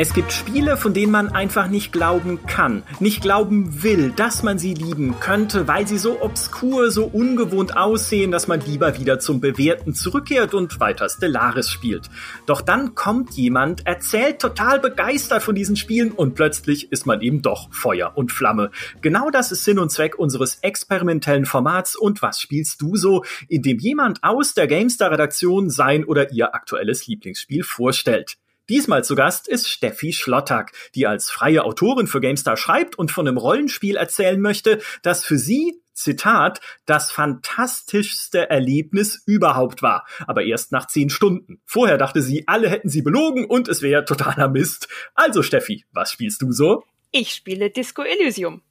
Es gibt Spiele, von denen man einfach nicht glauben kann, nicht glauben will, dass man sie lieben könnte, weil sie so obskur, so ungewohnt aussehen, dass man lieber wieder zum Bewährten zurückkehrt und weiter Stellaris spielt. Doch dann kommt jemand, erzählt total begeistert von diesen Spielen und plötzlich ist man eben doch Feuer und Flamme. Genau das ist Sinn und Zweck unseres experimentellen Formats und was spielst du so, indem jemand aus der GameStar-Redaktion sein oder ihr aktuelles Lieblingsspiel vorstellt. Diesmal zu Gast ist Steffi Schlottak, die als freie Autorin für GameStar schreibt und von einem Rollenspiel erzählen möchte, das für sie Zitat, das fantastischste Erlebnis überhaupt war. Aber erst nach zehn Stunden. Vorher dachte sie, alle hätten sie belogen und es wäre totaler Mist. Also Steffi, was spielst du so? Ich spiele Disco Elysium.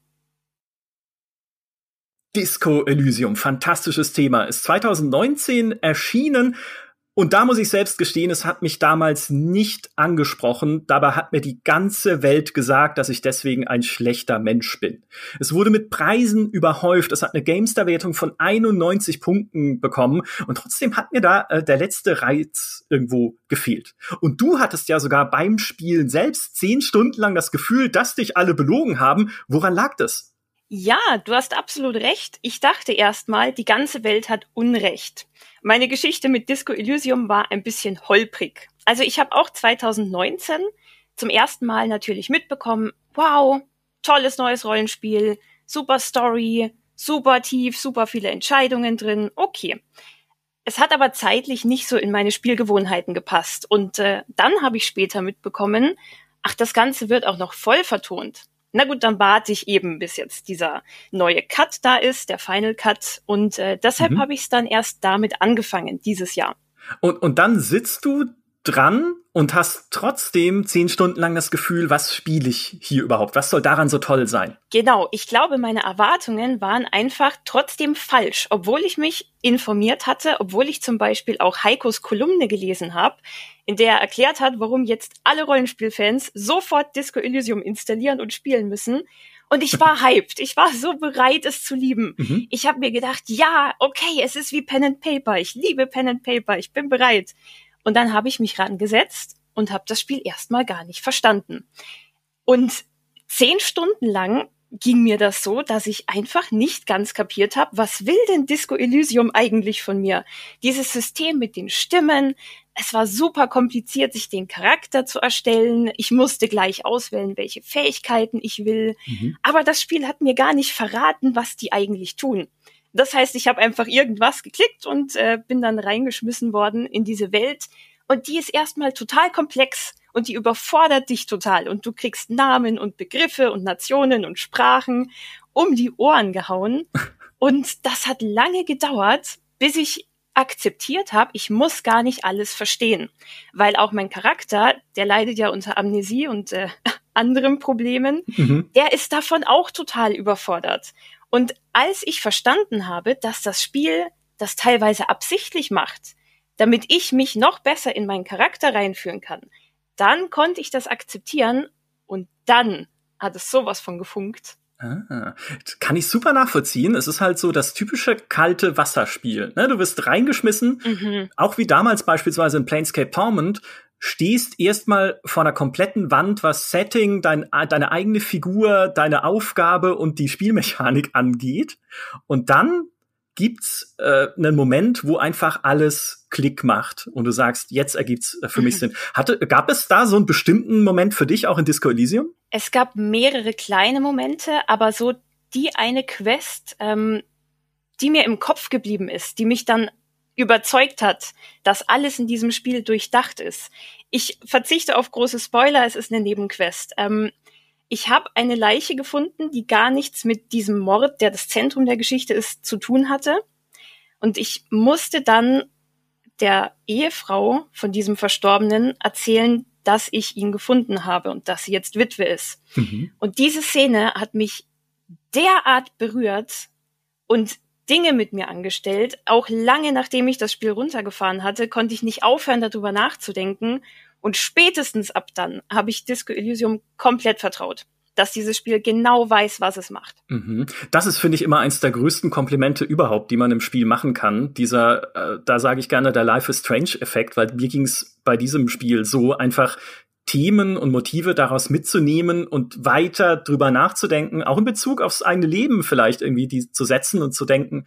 Disco Elysium, fantastisches Thema, ist 2019 erschienen und da muss ich selbst gestehen, es hat mich damals nicht angesprochen. Dabei hat mir die ganze Welt gesagt, dass ich deswegen ein schlechter Mensch bin. Es wurde mit Preisen überhäuft. Es hat eine Gamestar-Wertung von 91 Punkten bekommen. Und trotzdem hat mir da äh, der letzte Reiz irgendwo gefehlt. Und du hattest ja sogar beim Spielen selbst zehn Stunden lang das Gefühl, dass dich alle belogen haben. Woran lag das? Ja, du hast absolut recht. Ich dachte erstmal, die ganze Welt hat Unrecht. Meine Geschichte mit Disco Elysium war ein bisschen holprig. Also ich habe auch 2019 zum ersten Mal natürlich mitbekommen, wow, tolles neues Rollenspiel, super Story, super tief, super viele Entscheidungen drin, okay. Es hat aber zeitlich nicht so in meine Spielgewohnheiten gepasst. Und äh, dann habe ich später mitbekommen, ach, das Ganze wird auch noch voll vertont. Na gut, dann warte ich eben, bis jetzt dieser neue Cut da ist, der Final Cut. Und äh, deshalb mhm. habe ich es dann erst damit angefangen, dieses Jahr. Und, und dann sitzt du dran und hast trotzdem zehn Stunden lang das Gefühl, was spiele ich hier überhaupt? Was soll daran so toll sein? Genau, ich glaube, meine Erwartungen waren einfach trotzdem falsch, obwohl ich mich informiert hatte, obwohl ich zum Beispiel auch Heikos Kolumne gelesen habe, in der er erklärt hat, warum jetzt alle Rollenspielfans sofort Disco Elysium installieren und spielen müssen. Und ich war hyped. Ich war so bereit, es zu lieben. Mhm. Ich habe mir gedacht, ja, okay, es ist wie Pen and Paper. Ich liebe Pen and Paper. Ich bin bereit. Und dann habe ich mich rangesetzt und habe das Spiel erstmal gar nicht verstanden. Und zehn Stunden lang ging mir das so, dass ich einfach nicht ganz kapiert habe, was will denn Disco Elysium eigentlich von mir? Dieses System mit den Stimmen, es war super kompliziert, sich den Charakter zu erstellen. Ich musste gleich auswählen, welche Fähigkeiten ich will. Mhm. Aber das Spiel hat mir gar nicht verraten, was die eigentlich tun. Das heißt, ich habe einfach irgendwas geklickt und äh, bin dann reingeschmissen worden in diese Welt. Und die ist erstmal total komplex und die überfordert dich total. Und du kriegst Namen und Begriffe und Nationen und Sprachen um die Ohren gehauen. Und das hat lange gedauert, bis ich akzeptiert habe, ich muss gar nicht alles verstehen. Weil auch mein Charakter, der leidet ja unter Amnesie und äh, anderen Problemen, mhm. der ist davon auch total überfordert. Und als ich verstanden habe, dass das Spiel das teilweise absichtlich macht, damit ich mich noch besser in meinen Charakter reinführen kann, dann konnte ich das akzeptieren und dann hat es sowas von gefunkt. Ah, kann ich super nachvollziehen. Es ist halt so das typische kalte Wasserspiel. Ne? Du wirst reingeschmissen, mhm. auch wie damals beispielsweise in Planescape Torment, stehst erstmal vor einer kompletten Wand, was Setting, dein, deine eigene Figur, deine Aufgabe und die Spielmechanik angeht. Und dann gibt's äh, einen Moment, wo einfach alles Klick macht und du sagst, jetzt ergibt's äh, für mich mhm. Sinn. Hatte, gab es da so einen bestimmten Moment für dich auch in Disco Elysium? Es gab mehrere kleine Momente, aber so die eine Quest, ähm, die mir im Kopf geblieben ist, die mich dann überzeugt hat, dass alles in diesem Spiel durchdacht ist. Ich verzichte auf große Spoiler, es ist eine Nebenquest. Ähm, ich habe eine Leiche gefunden, die gar nichts mit diesem Mord, der das Zentrum der Geschichte ist, zu tun hatte. Und ich musste dann der Ehefrau von diesem Verstorbenen erzählen, dass ich ihn gefunden habe und dass sie jetzt Witwe ist. Mhm. Und diese Szene hat mich derart berührt und Dinge mit mir angestellt. Auch lange nachdem ich das Spiel runtergefahren hatte, konnte ich nicht aufhören, darüber nachzudenken. Und spätestens ab dann habe ich Disco Elysium komplett vertraut dass dieses Spiel genau weiß, was es macht. Mhm. Das ist, finde ich, immer eins der größten Komplimente überhaupt, die man im Spiel machen kann. Dieser, äh, da sage ich gerne, der Life is Strange-Effekt, weil mir ging es bei diesem Spiel so einfach, Themen und Motive daraus mitzunehmen und weiter drüber nachzudenken, auch in Bezug aufs eigene Leben vielleicht irgendwie die zu setzen und zu denken,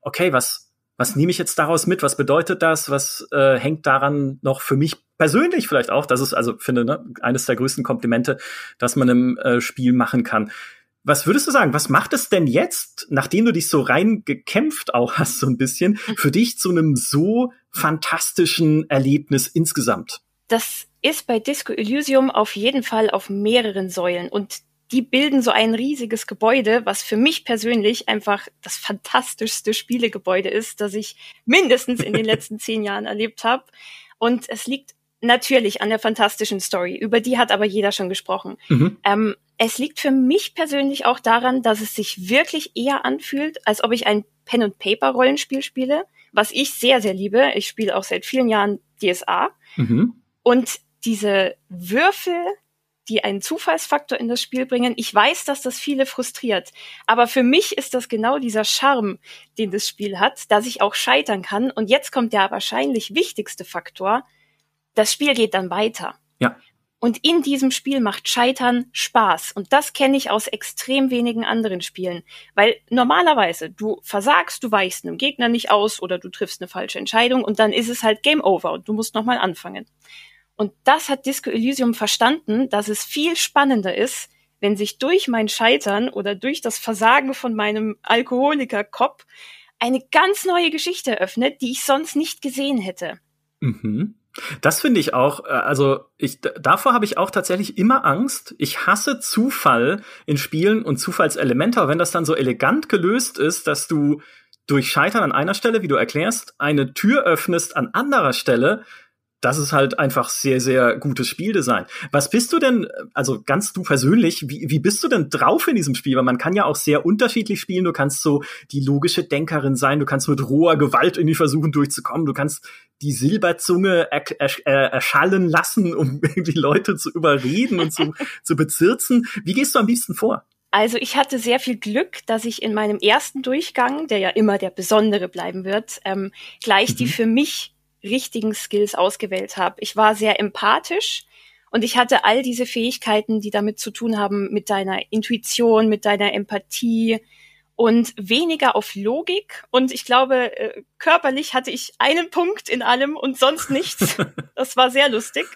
okay, was, was nehme ich jetzt daraus mit? Was bedeutet das? Was äh, hängt daran noch für mich persönlich vielleicht auch? Das ist also, finde, ne, eines der größten Komplimente, dass man im äh, Spiel machen kann. Was würdest du sagen? Was macht es denn jetzt, nachdem du dich so rein gekämpft auch hast, so ein bisschen, für dich zu einem so fantastischen Erlebnis insgesamt? Das ist bei Disco Elysium auf jeden Fall auf mehreren Säulen und die bilden so ein riesiges Gebäude, was für mich persönlich einfach das fantastischste Spielegebäude ist, das ich mindestens in den letzten zehn Jahren erlebt habe. Und es liegt natürlich an der fantastischen Story, über die hat aber jeder schon gesprochen. Mhm. Ähm, es liegt für mich persönlich auch daran, dass es sich wirklich eher anfühlt, als ob ich ein Pen-and-Paper-Rollenspiel spiele, was ich sehr, sehr liebe. Ich spiele auch seit vielen Jahren DSA. Mhm. Und diese Würfel, die einen Zufallsfaktor in das Spiel bringen. Ich weiß, dass das viele frustriert, aber für mich ist das genau dieser Charme, den das Spiel hat, dass ich auch scheitern kann. Und jetzt kommt der wahrscheinlich wichtigste Faktor. Das Spiel geht dann weiter. Ja. Und in diesem Spiel macht Scheitern Spaß. Und das kenne ich aus extrem wenigen anderen Spielen. Weil normalerweise du versagst, du weichst einem Gegner nicht aus oder du triffst eine falsche Entscheidung und dann ist es halt Game Over und du musst nochmal anfangen. Und das hat Disco Elysium verstanden, dass es viel spannender ist, wenn sich durch mein Scheitern oder durch das Versagen von meinem Alkoholiker-Kopf eine ganz neue Geschichte eröffnet, die ich sonst nicht gesehen hätte. Mhm. Das finde ich auch, äh, also ich, davor habe ich auch tatsächlich immer Angst. Ich hasse Zufall in Spielen und Zufallselemente, aber wenn das dann so elegant gelöst ist, dass du durch Scheitern an einer Stelle, wie du erklärst, eine Tür öffnest an anderer Stelle, das ist halt einfach sehr, sehr gutes Spieldesign. Was bist du denn, also ganz du persönlich, wie, wie bist du denn drauf in diesem Spiel? Weil man kann ja auch sehr unterschiedlich spielen. Du kannst so die logische Denkerin sein, du kannst mit roher Gewalt irgendwie versuchen durchzukommen, du kannst die Silberzunge er, er, er, erschallen lassen, um irgendwie Leute zu überreden und zu, zu bezirzen. Wie gehst du am liebsten vor? Also ich hatte sehr viel Glück, dass ich in meinem ersten Durchgang, der ja immer der besondere bleiben wird, ähm, gleich mhm. die für mich richtigen Skills ausgewählt habe. Ich war sehr empathisch und ich hatte all diese Fähigkeiten, die damit zu tun haben mit deiner Intuition, mit deiner Empathie und weniger auf Logik. Und ich glaube, äh, körperlich hatte ich einen Punkt in allem und sonst nichts. Das war sehr lustig.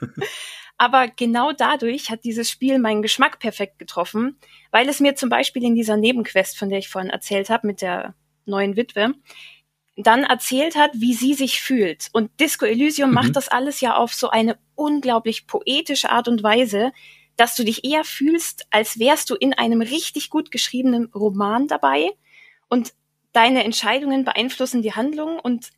Aber genau dadurch hat dieses Spiel meinen Geschmack perfekt getroffen, weil es mir zum Beispiel in dieser Nebenquest, von der ich vorhin erzählt habe, mit der neuen Witwe, dann erzählt hat, wie sie sich fühlt. Und Disco Elysium mhm. macht das alles ja auf so eine unglaublich poetische Art und Weise, dass du dich eher fühlst, als wärst du in einem richtig gut geschriebenen Roman dabei und deine Entscheidungen beeinflussen die Handlung und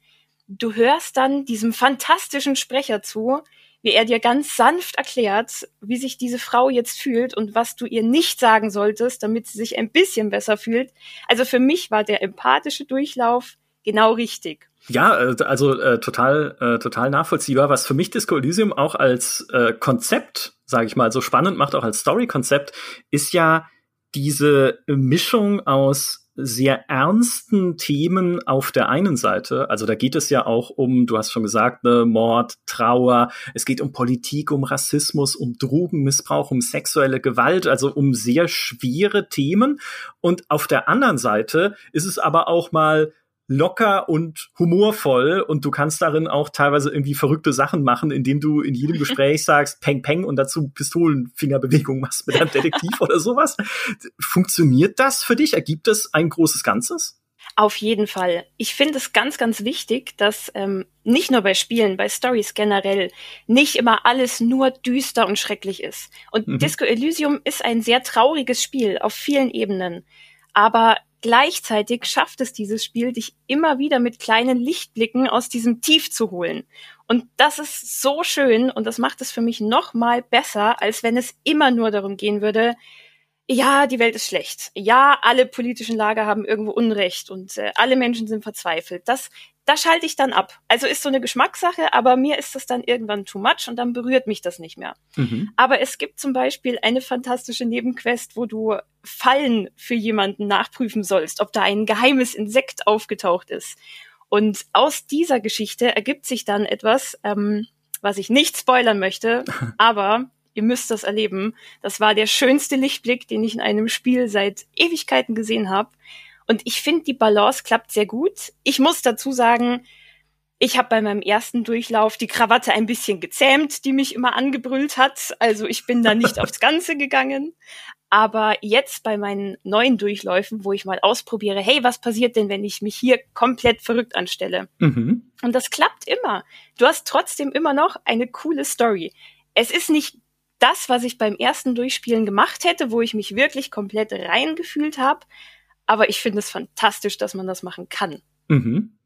du hörst dann diesem fantastischen Sprecher zu, wie er dir ganz sanft erklärt, wie sich diese Frau jetzt fühlt und was du ihr nicht sagen solltest, damit sie sich ein bisschen besser fühlt. Also für mich war der empathische Durchlauf genau richtig. Ja, äh, also äh, total, äh, total nachvollziehbar. Was für mich Disco Elysium auch als äh, Konzept, sage ich mal, so spannend macht, auch als Story-Konzept, ist ja diese Mischung aus sehr ernsten Themen auf der einen Seite. Also da geht es ja auch um, du hast schon gesagt, ne, Mord, Trauer. Es geht um Politik, um Rassismus, um Drogenmissbrauch, um sexuelle Gewalt, also um sehr schwere Themen. Und auf der anderen Seite ist es aber auch mal locker und humorvoll und du kannst darin auch teilweise irgendwie verrückte Sachen machen, indem du in jedem Gespräch sagst Peng Peng und dazu Pistolenfingerbewegungen machst mit einem Detektiv oder sowas. Funktioniert das für dich? Ergibt es ein großes Ganzes? Auf jeden Fall. Ich finde es ganz, ganz wichtig, dass ähm, nicht nur bei Spielen, bei Stories generell nicht immer alles nur düster und schrecklich ist. Und mhm. Disco Elysium ist ein sehr trauriges Spiel auf vielen Ebenen. Aber Gleichzeitig schafft es dieses Spiel, dich immer wieder mit kleinen Lichtblicken aus diesem Tief zu holen. Und das ist so schön und das macht es für mich noch mal besser, als wenn es immer nur darum gehen würde, ja, die Welt ist schlecht. Ja, alle politischen Lager haben irgendwo Unrecht und äh, alle Menschen sind verzweifelt. Das, das schalte ich dann ab. Also ist so eine Geschmackssache, aber mir ist das dann irgendwann too much und dann berührt mich das nicht mehr. Mhm. Aber es gibt zum Beispiel eine fantastische Nebenquest, wo du Fallen für jemanden nachprüfen sollst, ob da ein geheimes Insekt aufgetaucht ist. Und aus dieser Geschichte ergibt sich dann etwas, ähm, was ich nicht spoilern möchte, aber ihr müsst das erleben. Das war der schönste Lichtblick, den ich in einem Spiel seit Ewigkeiten gesehen habe. Und ich finde, die Balance klappt sehr gut. Ich muss dazu sagen, ich habe bei meinem ersten Durchlauf die Krawatte ein bisschen gezähmt, die mich immer angebrüllt hat. Also ich bin da nicht aufs Ganze gegangen. Aber jetzt bei meinen neuen Durchläufen, wo ich mal ausprobiere, hey, was passiert denn, wenn ich mich hier komplett verrückt anstelle? Mhm. Und das klappt immer. Du hast trotzdem immer noch eine coole Story. Es ist nicht das, was ich beim ersten Durchspielen gemacht hätte, wo ich mich wirklich komplett reingefühlt habe. Aber ich finde es fantastisch, dass man das machen kann. Mhm.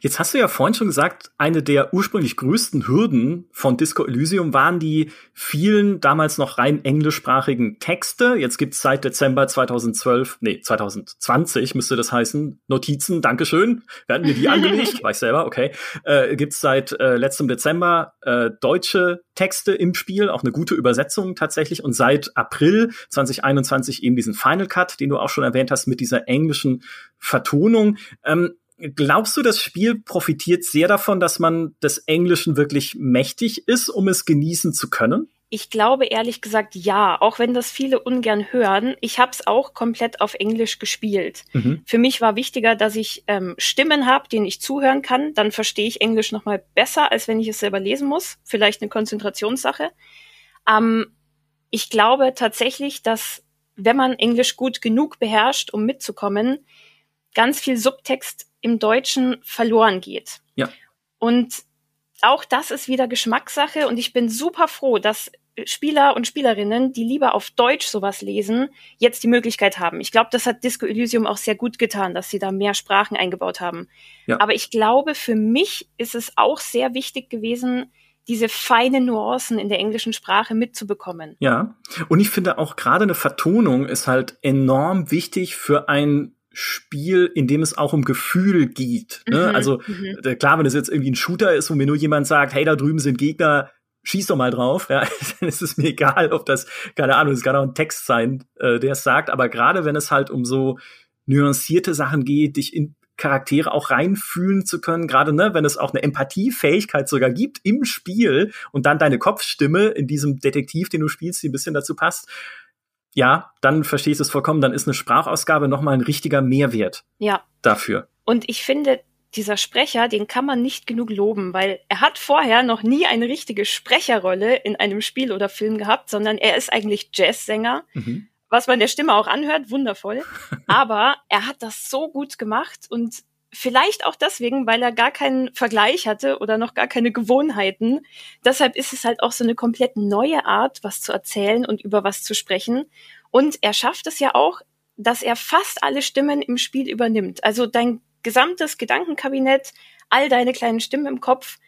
Jetzt hast du ja vorhin schon gesagt, eine der ursprünglich größten Hürden von Disco Elysium waren die vielen damals noch rein englischsprachigen Texte. Jetzt gibt's seit Dezember 2012, nee, 2020 müsste das heißen, Notizen, Dankeschön, werden mir die angelegt, weiß selber, okay. Äh, gibt's seit äh, letztem Dezember äh, deutsche Texte im Spiel, auch eine gute Übersetzung tatsächlich und seit April 2021 eben diesen Final Cut, den du auch schon erwähnt hast, mit dieser englischen Vertonung. Ähm, Glaubst du, das Spiel profitiert sehr davon, dass man des Englischen wirklich mächtig ist, um es genießen zu können? Ich glaube ehrlich gesagt ja, auch wenn das viele ungern hören. Ich habe es auch komplett auf Englisch gespielt. Mhm. Für mich war wichtiger, dass ich ähm, Stimmen habe, denen ich zuhören kann. Dann verstehe ich Englisch noch mal besser, als wenn ich es selber lesen muss. Vielleicht eine Konzentrationssache. Ähm, ich glaube tatsächlich, dass wenn man Englisch gut genug beherrscht, um mitzukommen, ganz viel Subtext im Deutschen verloren geht. Ja. Und auch das ist wieder Geschmackssache und ich bin super froh, dass Spieler und Spielerinnen, die lieber auf Deutsch sowas lesen, jetzt die Möglichkeit haben. Ich glaube, das hat Disco Elysium auch sehr gut getan, dass sie da mehr Sprachen eingebaut haben. Ja. Aber ich glaube, für mich ist es auch sehr wichtig gewesen, diese feinen Nuancen in der englischen Sprache mitzubekommen. Ja, und ich finde auch gerade eine Vertonung ist halt enorm wichtig für ein Spiel, in dem es auch um Gefühl geht. Ne? Mhm, also mhm. Äh, klar, wenn es jetzt irgendwie ein Shooter ist, wo mir nur jemand sagt, hey, da drüben sind Gegner, schieß doch mal drauf, ja, dann ist es mir egal, ob das, keine Ahnung, es kann auch ein Text sein, äh, der es sagt, aber gerade wenn es halt um so nuancierte Sachen geht, dich in Charaktere auch reinfühlen zu können, gerade ne, wenn es auch eine Empathiefähigkeit sogar gibt im Spiel und dann deine Kopfstimme in diesem Detektiv, den du spielst, die ein bisschen dazu passt, ja, dann verstehst du es vollkommen, dann ist eine Sprachausgabe nochmal ein richtiger Mehrwert. Ja. Dafür. Und ich finde, dieser Sprecher, den kann man nicht genug loben, weil er hat vorher noch nie eine richtige Sprecherrolle in einem Spiel oder Film gehabt, sondern er ist eigentlich Jazzsänger. Mhm. Was man der Stimme auch anhört, wundervoll. Aber er hat das so gut gemacht und Vielleicht auch deswegen, weil er gar keinen Vergleich hatte oder noch gar keine Gewohnheiten. Deshalb ist es halt auch so eine komplett neue Art, was zu erzählen und über was zu sprechen. Und er schafft es ja auch, dass er fast alle Stimmen im Spiel übernimmt. Also dein gesamtes Gedankenkabinett, all deine kleinen Stimmen im Kopf,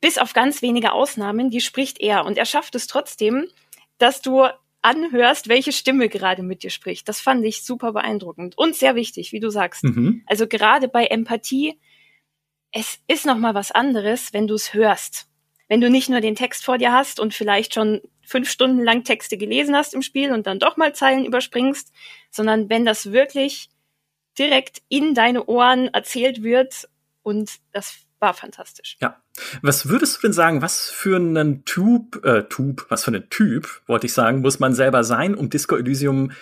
bis auf ganz wenige Ausnahmen, die spricht er. Und er schafft es trotzdem, dass du anhörst, welche Stimme gerade mit dir spricht. Das fand ich super beeindruckend und sehr wichtig, wie du sagst. Mhm. Also gerade bei Empathie, es ist noch mal was anderes, wenn du es hörst. Wenn du nicht nur den Text vor dir hast und vielleicht schon fünf Stunden lang Texte gelesen hast im Spiel und dann doch mal Zeilen überspringst, sondern wenn das wirklich direkt in deine Ohren erzählt wird und das war fantastisch. Ja. Was würdest du denn sagen, was für einen Typ, äh, Typ, was für einen Typ, wollte ich sagen, muss man selber sein, um Disco Elysium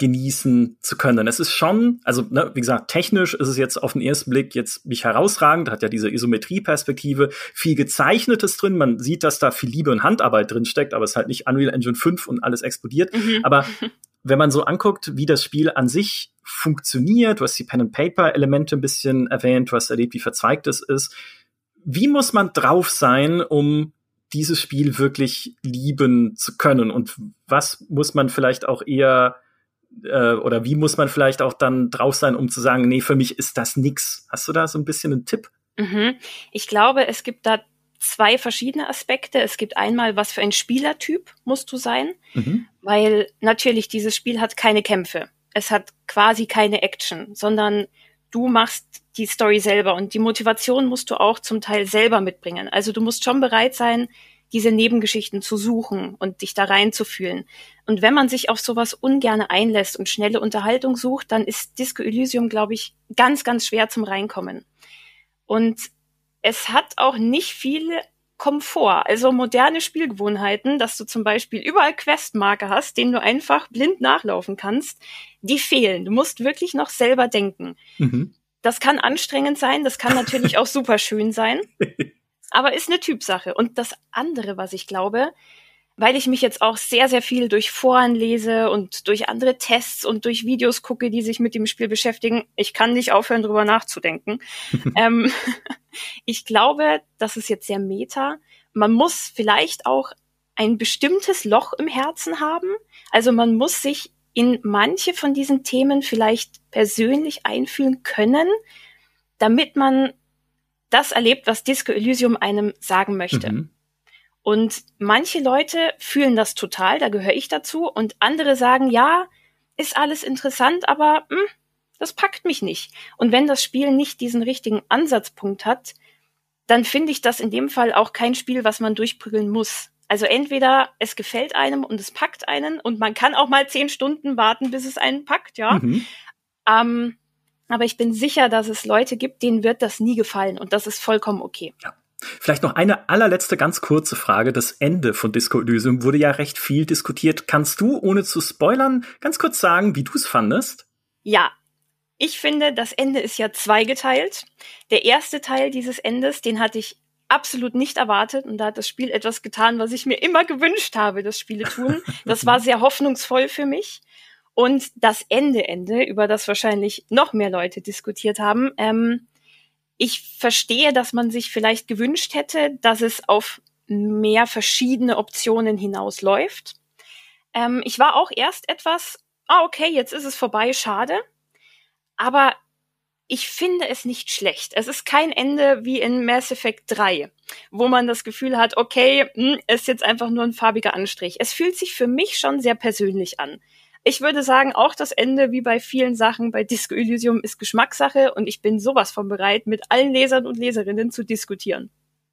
genießen zu können. Es ist schon, also ne, wie gesagt, technisch ist es jetzt auf den ersten Blick jetzt nicht herausragend, hat ja diese Isometrieperspektive, viel gezeichnetes drin, man sieht, dass da viel Liebe und Handarbeit drin steckt, aber es ist halt nicht Unreal Engine 5 und alles explodiert, mhm. aber wenn man so anguckt, wie das Spiel an sich funktioniert, du hast die Pen-and-Paper-Elemente ein bisschen erwähnt, du hast erlebt, wie verzweigt es ist. Wie muss man drauf sein, um dieses Spiel wirklich lieben zu können? Und was muss man vielleicht auch eher äh, oder wie muss man vielleicht auch dann drauf sein, um zu sagen, nee, für mich ist das nix? Hast du da so ein bisschen einen Tipp? Mhm. Ich glaube, es gibt da zwei verschiedene Aspekte. Es gibt einmal, was für ein Spielertyp musst du sein, mhm. weil natürlich dieses Spiel hat keine Kämpfe. Es hat quasi keine Action, sondern du machst die Story selber und die Motivation musst du auch zum Teil selber mitbringen. Also du musst schon bereit sein, diese Nebengeschichten zu suchen und dich da reinzufühlen. Und wenn man sich auf sowas ungerne einlässt und schnelle Unterhaltung sucht, dann ist Disco Elysium, glaube ich, ganz, ganz schwer zum Reinkommen. Und es hat auch nicht viele Komfort, also moderne Spielgewohnheiten, dass du zum Beispiel überall Questmarker hast, denen du einfach blind nachlaufen kannst, die fehlen. Du musst wirklich noch selber denken. Mhm. Das kann anstrengend sein, das kann natürlich auch super schön sein, aber ist eine Typsache. Und das andere, was ich glaube, weil ich mich jetzt auch sehr, sehr viel durch Foren lese und durch andere Tests und durch Videos gucke, die sich mit dem Spiel beschäftigen. Ich kann nicht aufhören, drüber nachzudenken. ähm, ich glaube, das ist jetzt sehr meta. Man muss vielleicht auch ein bestimmtes Loch im Herzen haben. Also man muss sich in manche von diesen Themen vielleicht persönlich einfühlen können, damit man das erlebt, was Disco Elysium einem sagen möchte. Mhm. Und manche Leute fühlen das total, da gehöre ich dazu, und andere sagen, ja, ist alles interessant, aber mh, hm, das packt mich nicht. Und wenn das Spiel nicht diesen richtigen Ansatzpunkt hat, dann finde ich das in dem Fall auch kein Spiel, was man durchprügeln muss. Also entweder es gefällt einem und es packt einen und man kann auch mal zehn Stunden warten, bis es einen packt, ja. Mhm. Ähm, aber ich bin sicher, dass es Leute gibt, denen wird das nie gefallen und das ist vollkommen okay. Ja. Vielleicht noch eine allerletzte ganz kurze Frage. Das Ende von Disco Elysium wurde ja recht viel diskutiert. Kannst du, ohne zu spoilern, ganz kurz sagen, wie du es fandest? Ja. Ich finde, das Ende ist ja zweigeteilt. Der erste Teil dieses Endes, den hatte ich absolut nicht erwartet und da hat das Spiel etwas getan, was ich mir immer gewünscht habe, dass Spiele tun. Das war sehr hoffnungsvoll für mich. Und das Ende, Ende, über das wahrscheinlich noch mehr Leute diskutiert haben, ähm, ich verstehe, dass man sich vielleicht gewünscht hätte, dass es auf mehr verschiedene Optionen hinausläuft. Ähm, ich war auch erst etwas, ah, okay, jetzt ist es vorbei, schade. Aber ich finde es nicht schlecht. Es ist kein Ende wie in Mass Effect 3, wo man das Gefühl hat, okay, mh, hm, ist jetzt einfach nur ein farbiger Anstrich. Es fühlt sich für mich schon sehr persönlich an. Ich würde sagen, auch das Ende, wie bei vielen Sachen bei Disco Elysium, ist Geschmackssache und ich bin sowas von bereit, mit allen Lesern und Leserinnen zu diskutieren.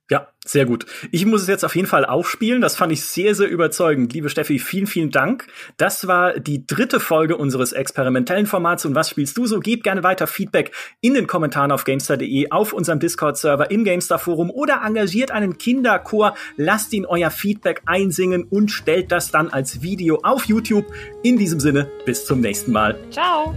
Ja, sehr gut. Ich muss es jetzt auf jeden Fall aufspielen. Das fand ich sehr, sehr überzeugend. Liebe Steffi, vielen, vielen Dank. Das war die dritte Folge unseres experimentellen Formats. Und was spielst du so? Gebt gerne weiter Feedback in den Kommentaren auf Gamestar.de, auf unserem Discord-Server, im Gamestar-Forum oder engagiert einen Kinderchor. Lasst ihn euer Feedback einsingen und stellt das dann als Video auf YouTube. In diesem Sinne, bis zum nächsten Mal. Ciao.